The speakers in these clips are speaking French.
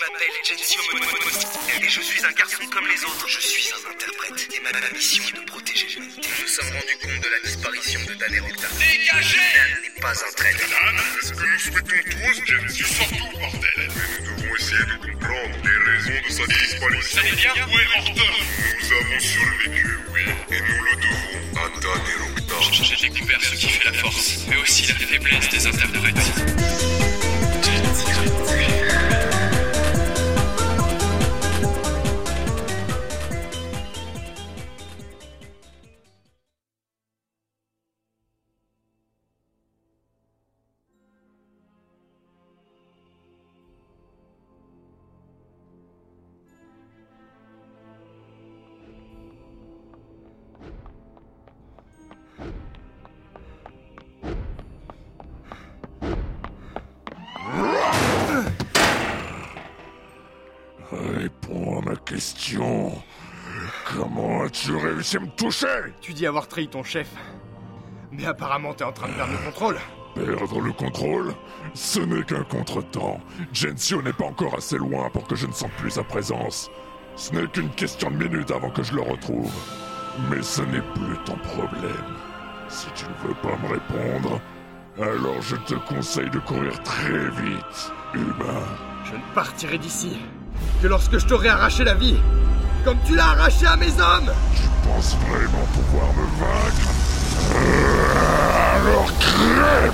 m'appelle Gensio et je suis un garçon comme les autres. Je suis un interprète et ma mission est de protéger l'humanité. Nous nous sommes rendus compte de la disparition de Dan et Rocta. Dégagez Dan n'est pas un traître. Dan, c'est ce que nous souhaitons tous, Gensio. Surtout, bordel Mais nous devons essayer de comprendre les raisons de sa disparition. Ça est bien Où est Nous avons survécu, oui, et nous le devons à Dan et Rocta. J'ai découvert ce qui fait la force, mais aussi la faiblesse des interprètes. Question. Comment as-tu réussi à me toucher? Tu dis avoir trahi ton chef. Mais apparemment, t'es en train de perdre le contrôle. Perdre le contrôle? Ce n'est qu'un contretemps. Gensio n'est pas encore assez loin pour que je ne sente plus sa présence. Ce n'est qu'une question de minutes avant que je le retrouve. Mais ce n'est plus ton problème. Si tu ne veux pas me répondre, alors je te conseille de courir très vite, humain. Je ne partirai d'ici que lorsque je t'aurai arraché la vie. Comme tu l'as arraché à mes hommes Tu penses vraiment pouvoir me vaincre? Euh, Alors crève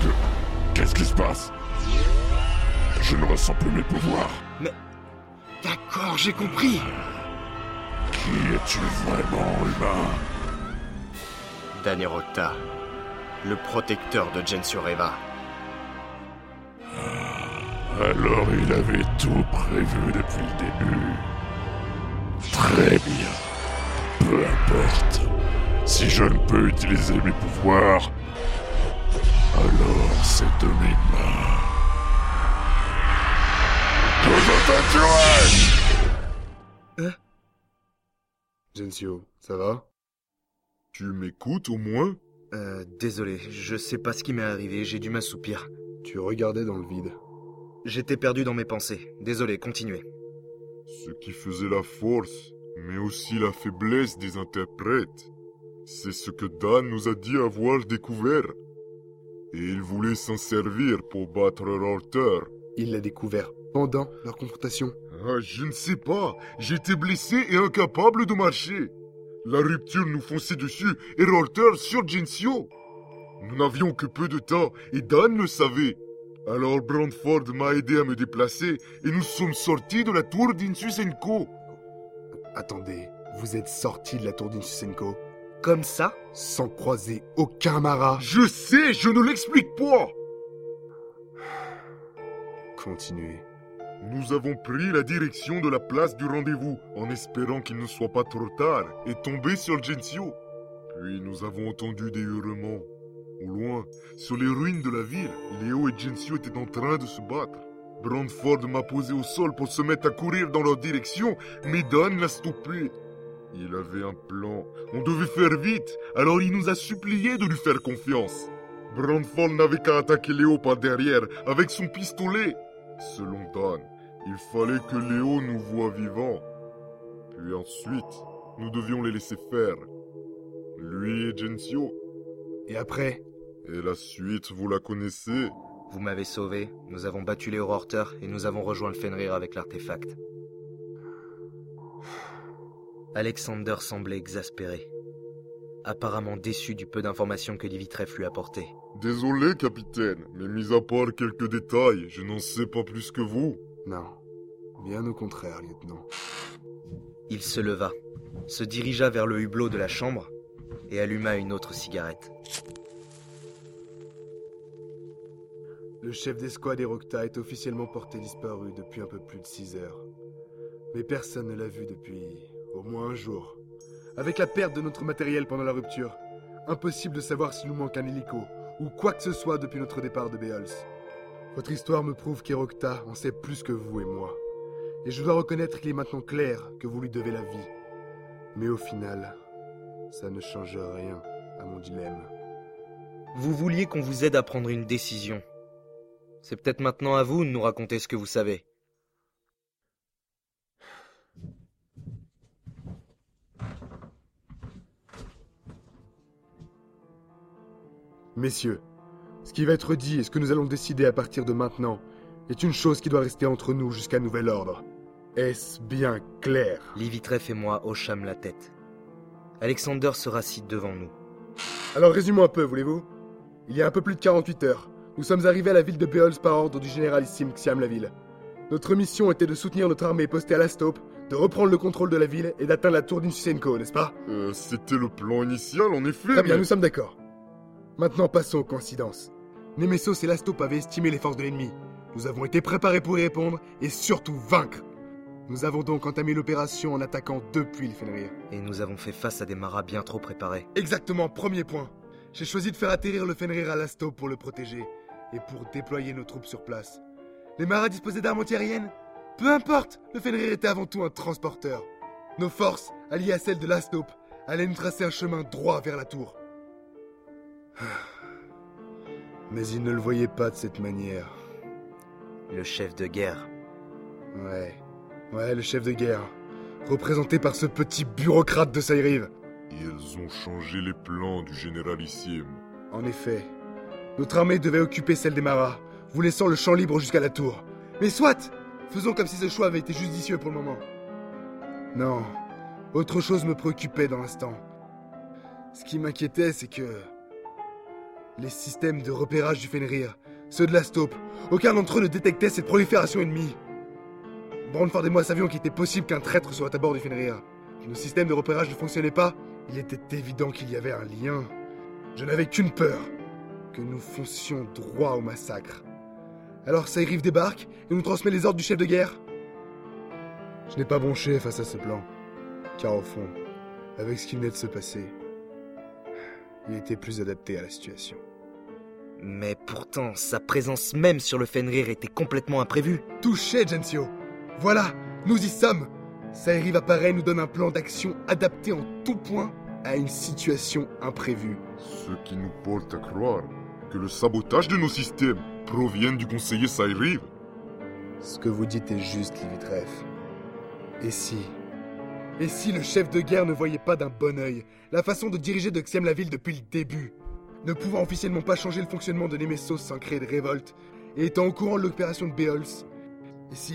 Que- Qu'est-ce qui se passe? Je ne ressens plus mes pouvoirs. D'accord, j'ai compris. Qui es-tu vraiment, humain? Danerota, le protecteur de Gensio Reva. Alors il avait tout prévu depuis le début. Très bien. Peu importe. Si je ne peux utiliser mes pouvoirs, alors c'est de mes mains. Que je te tuerai Gensio, ça va? Tu m'écoutes au moins? Euh, désolé, je sais pas ce qui m'est arrivé, j'ai dû m'assoupir. Tu regardais dans le vide. J'étais perdu dans mes pensées. Désolé, continuez. Ce qui faisait la force, mais aussi la faiblesse des interprètes, c'est ce que Dan nous a dit avoir découvert. Et il voulait s'en servir pour battre Rorter. Il l'a découvert pendant leur confrontation. Ah, je ne sais pas, j'étais blessé et incapable de marcher. La rupture nous fonçait dessus et Rorter sur Gensio. Nous n'avions que peu de temps et Dan le savait. Alors Brandford m'a aidé à me déplacer et nous sommes sortis de la tour d'Insusenko. Attendez, vous êtes sorti de la tour d'Insusenko? Comme ça? Sans croiser aucun Mara. Je sais, je ne l'explique pas. Continuez. Nous avons pris la direction de la place du rendez-vous en espérant qu'il ne soit pas trop tard et tomber sur Gensio. Puis nous avons entendu des hurlements. Au loin, sur les ruines de la ville, Léo et Gensio étaient en train de se battre. Brandford m'a posé au sol pour se mettre à courir dans leur direction, mais Dan l'a stoppé. Il avait un plan. On devait faire vite, alors il nous a supplié de lui faire confiance. Brandford n'avait qu'à attaquer Léo par derrière avec son pistolet. Selon Dan, il fallait que Léo nous voie vivants. Puis ensuite, nous devions les laisser faire. Lui et Gensio. Et après? Et la suite, vous la connaissez? Vous m'avez sauvé, nous avons battu les Horter et nous avons rejoint le Fenrir avec l'artefact. Alexander semblait exaspéré. Apparemment déçu du peu d'informations que Divitref lui apportait. Désolé, capitaine, mais mis à part quelques détails, je n'en sais pas plus que vous. Non. Bien au contraire, lieutenant. Il se leva, se dirigea vers le hublot de la chambre et alluma une autre cigarette. Le chef d'escouade Erocta est officiellement porté disparu depuis un peu plus de 6 heures. Mais personne ne l'a vu depuis au moins un jour. Avec la perte de notre matériel pendant la rupture, impossible de savoir s'il nous manque un hélico ou quoi que ce soit depuis notre départ de Beols. Votre histoire me prouve qu'Erocta en sait plus que vous et moi. Et je dois reconnaître qu'il est maintenant clair que vous lui devez la vie. Mais au final, ça ne change rien à mon dilemme. Vous vouliez qu'on vous aide à prendre une décision. C'est peut-être maintenant à vous de nous raconter ce que vous savez. Messieurs, ce qui va être dit et ce que nous allons décider à partir de maintenant est une chose qui doit rester entre nous jusqu'à nouvel ordre. Est-ce bien clair? Livitreff et moi hochâmes la tête. Alexander se rassit devant nous. Alors résumons un peu, voulez-vous? Il y a un peu plus de 48 heures, nous sommes arrivés à la ville de Beols par ordre du généralissime Xiam la ville. Notre mission était de soutenir notre armée postée à l'Astope, de reprendre le contrôle de la ville et d'atteindre la tour d'Insusenko, n'est-ce pas? Euh, C'était le plan initial, en effet. Très bien, mais- nous sommes d'accord. Maintenant passons aux coïncidences. Nemesos et l'Astope avaient estimé les forces de l'ennemi. Nous avons été préparés pour y répondre et surtout vaincre. Nous avons donc entamé l'opération en attaquant depuis le Fenrir. Et nous avons fait face à des maras bien trop préparés. Exactement, premier point. J'ai choisi de faire atterrir le Fenrir à l'Astope pour le protéger et pour déployer nos troupes sur place. Les maras disposaient d'armes antiaériennes Peu importe, le Fenrir était avant tout un transporteur. Nos forces, alliées à celles de l'Astope, allaient nous tracer un chemin droit vers la tour. Mais ils ne le voyaient pas de cette manière. Le chef de guerre. Ouais, ouais, le chef de guerre, représenté par ce petit bureaucrate de Saïrive. Ils ont changé les plans du généralissime. En effet, notre armée devait occuper celle des Maras, vous laissant le champ libre jusqu'à la tour. Mais soit Faisons comme si ce choix avait été judicieux pour le moment. Non, autre chose me préoccupait dans l'instant. Ce qui m'inquiétait, c'est que... Les systèmes de repérage du Fenrir, ceux de l'Astope, aucun d'entre eux ne détectait cette prolifération ennemie. Brandford et moi savions qu'il était possible qu'un traître soit à bord du Fenrir. Nos systèmes de repérage ne fonctionnaient pas, il était évident qu'il y avait un lien. Je n'avais qu'une peur, que nous foncions droit au massacre. Alors Saïriv débarque et nous transmet les ordres du chef de guerre. Je n'ai pas bronché face à ce plan, car au fond, avec ce qui venait de se passer, il était plus adapté à la situation. Mais pourtant, sa présence même sur le Fenrir était complètement imprévue. Touché, Gensio Voilà, nous y sommes Saïriv apparaît et nous donne un plan d'action adapté en tout point à une situation imprévue. Ce qui nous porte à croire que le sabotage de nos systèmes provient du conseiller Saïriv. Ce que vous dites est juste, Livitreff. Et si Et si le chef de guerre ne voyait pas d'un bon œil la façon de diriger de Xiam la ville depuis le début Ne pouvant officiellement pas changer le fonctionnement de Nemesos sans créer de révolte, et étant au courant de l'opération de Beols Et si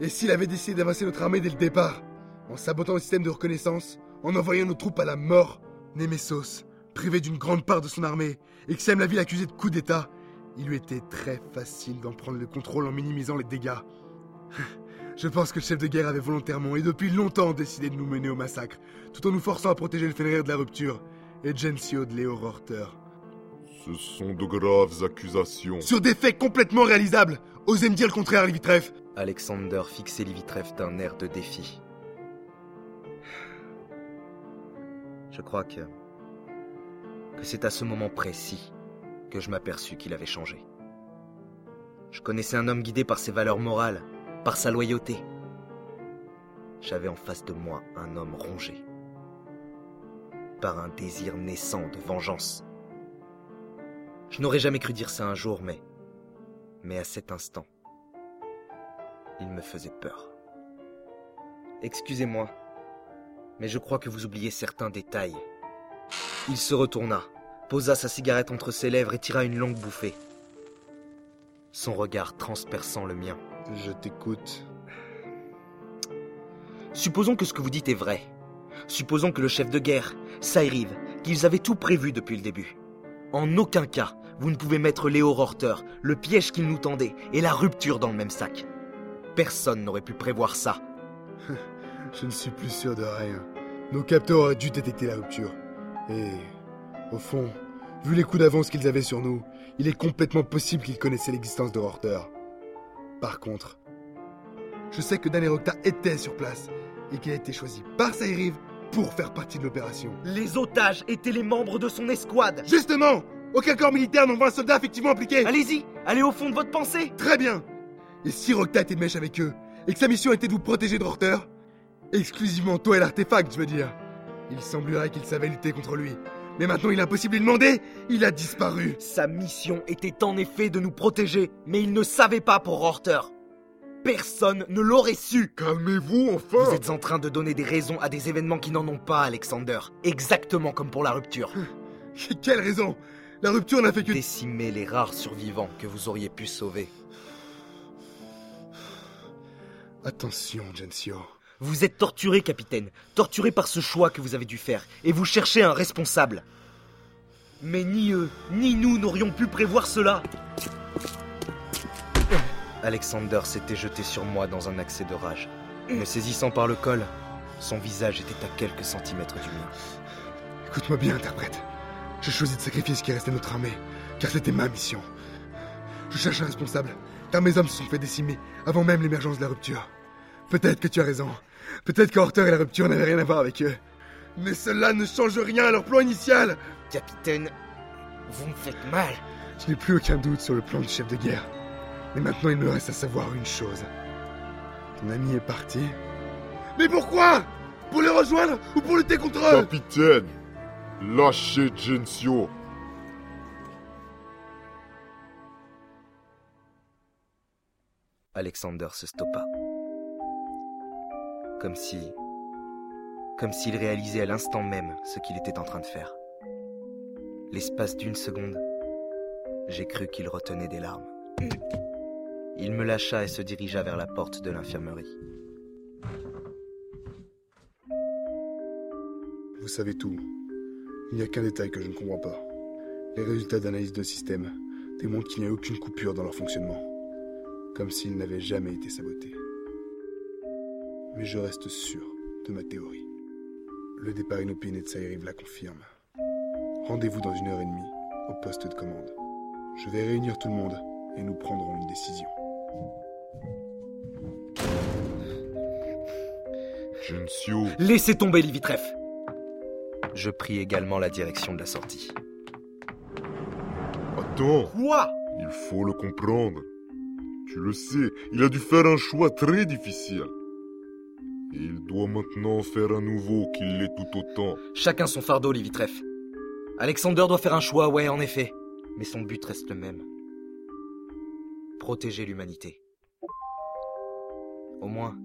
Et s'il avait décidé d'avancer notre armée dès le départ En sabotant le système de reconnaissance En envoyant nos troupes à la mort Nemesos, privé d'une grande part de son armée, et Xiam la ville accusée de coup d'état, il lui était très facile d'en prendre le contrôle en minimisant les dégâts. Je pense que le chef de guerre avait volontairement et depuis longtemps décidé de nous mener au massacre, tout en nous forçant à protéger le Fenrir de la rupture et Gensio de Léo Rorter. Ce sont de graves accusations. Sur des faits complètement réalisables Osez me dire le contraire, Livitreff Alexander fixait Livitreff d'un air de défi. Je crois que. Que c'est à ce moment précis que je m'aperçus qu'il avait changé. Je connaissais un homme guidé par ses valeurs morales, par sa loyauté. J'avais en face de moi un homme rongé par un désir naissant de vengeance. Je n'aurais jamais cru dire ça un jour, mais. mais à cet instant, il me faisait peur. Excusez-moi, mais je crois que vous oubliez certains détails. Il se retourna, posa sa cigarette entre ses lèvres et tira une longue bouffée. Son regard transperçant le mien. Je t'écoute. Supposons que ce que vous dites est vrai. Supposons que le chef de guerre, Saïriv, qu'ils avaient tout prévu depuis le début. En aucun cas, vous ne pouvez mettre Léo Rorter, le piège qu'il nous tendait et la rupture dans le même sac. Personne n'aurait pu prévoir ça. Je ne suis plus sûr de rien. Nos capteurs auraient dû détecter la rupture. Et, au fond, vu les coups d'avance qu'ils avaient sur nous, il est complètement possible qu'ils connaissaient l'existence de Rorter. Par contre, je sais que Danerocta était sur place et qu'il a été choisi par Saïriv pour faire partie de l'opération. Les otages étaient les membres de son escouade. Justement Aucun corps militaire n'envoie un soldat effectivement impliqué Allez-y, allez au fond de votre pensée. Très bien Et si Rocta était de mèche avec eux, et que sa mission était de vous protéger de Rorter Exclusivement toi et l'artefact, je veux dire. Il semblerait qu'il savait lutter contre lui, Mais maintenant il est impossible de lui demander Il a disparu Sa mission était en effet de nous protéger, mais il ne savait pas pour Horter. Personne ne l'aurait su. Calmez-vous enfin Vous êtes en train de donner des raisons à des événements qui n'en ont pas, Alexander. Exactement comme pour la rupture. Quelle raison? La rupture n'a fait que... Décimer les rares survivants que vous auriez pu sauver. Attention, Gensio. Vous êtes torturé, capitaine. Torturé par ce choix que vous avez dû faire. Et vous cherchez un responsable. Mais ni eux, ni nous n'aurions pu prévoir cela. Alexander s'était jeté sur moi dans un accès de rage. Me saisissant par le col, son visage était à quelques centimètres du mien. Écoute-moi bien, interprète. J'ai choisi de sacrifier ce qui restait de notre armée, car c'était ma mission. Je cherche un responsable, car mes hommes se sont fait décimer avant même l'émergence de la rupture. Peut-être que tu as raison. Peut-être que Horter et la rupture n'avaient rien à voir avec eux. Mais cela ne change rien à leur plan initial Capitaine, vous me faites mal. Je n'ai plus aucun doute sur le plan du chef de guerre. Mais maintenant, il me reste à savoir une chose. Ton ami est parti. Mais pourquoi? Pour les rejoindre ou pour lutter contre eux? Capitaine Lâchez Gensio Alexander se stoppa. Comme si. Comme s'il réalisait à l'instant même ce qu'il était en train de faire. L'espace d'une seconde, j'ai cru qu'il retenait des larmes. Il me lâcha et se dirigea vers la porte de l'infirmerie. Vous savez tout. Il n'y a qu'un détail que je ne comprends pas. Les résultats d'analyse de système démontrent qu'il n'y a aucune coupure dans leur fonctionnement. Comme s'ils n'avaient jamais été sabotés. Mais je reste sûr de ma théorie. Le départ inopiné de Saïriv la confirme. Rendez-vous dans une heure et demie au poste de commande. Je vais réunir tout le monde et nous prendrons une décision. Gensio Laissez tomber Livitref Je pris également la direction de la sortie. Attends Quoi? Il faut le comprendre. Tu le sais, il a dû faire un choix très difficile. Et il doit maintenant faire un nouveau qui l'est tout autant. Chacun son fardeau, Livitref. Alexander doit faire un choix, ouais, en effet. Mais son but reste le même. Protéger l'humanité. Au moins,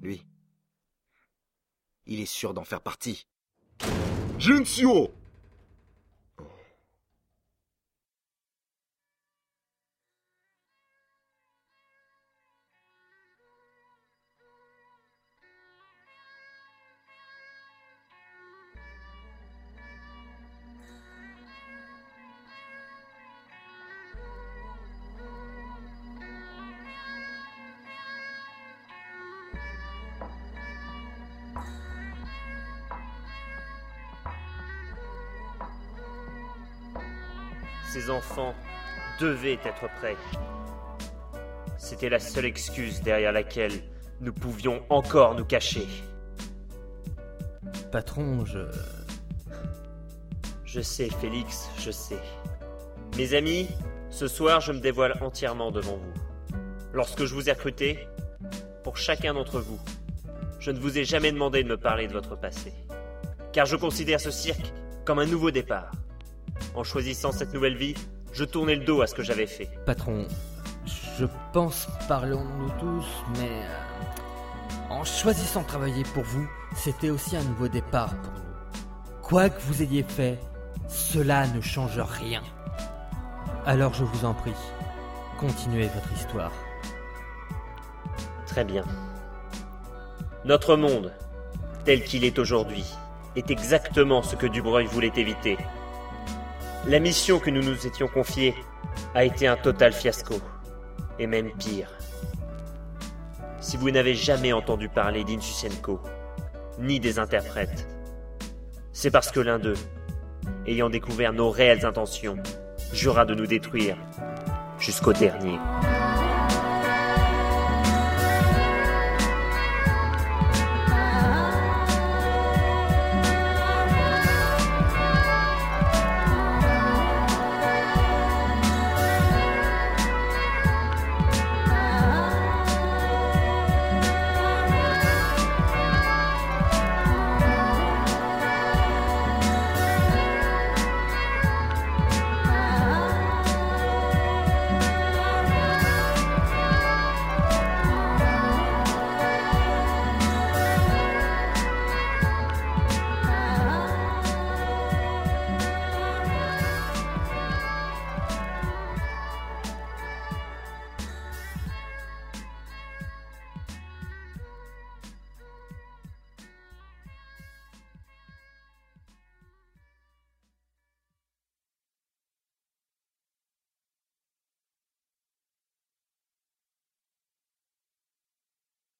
lui. Il est sûr d'en faire partie. Gensio Ces enfants devaient être prêts. C'était la seule excuse derrière laquelle nous pouvions encore nous cacher. Patron, je... Je sais, Félix, je sais. Mes amis, ce soir, je me dévoile entièrement devant vous. Lorsque je vous ai recruté, pour chacun d'entre vous, je ne vous ai jamais demandé de me parler de votre passé. Car je considère ce cirque comme un nouveau départ. En choisissant cette nouvelle vie, je tournais le dos à ce que j'avais fait. Patron, je pense, parlons-nous tous, mais... euh, en choisissant de travailler pour vous, c'était aussi un nouveau départ pour nous. Quoi que vous ayez fait, cela ne change rien. Alors je vous en prie, continuez votre histoire. Très bien. Notre monde, tel qu'il est aujourd'hui, est exactement ce que Dubreuil voulait éviter. La mission que nous nous étions confiée a été un total fiasco. Et même pire. Si vous n'avez jamais entendu parler d'Insusenko, ni des interprètes, c'est parce que l'un d'eux, ayant découvert nos réelles intentions, jura de nous détruire jusqu'au dernier.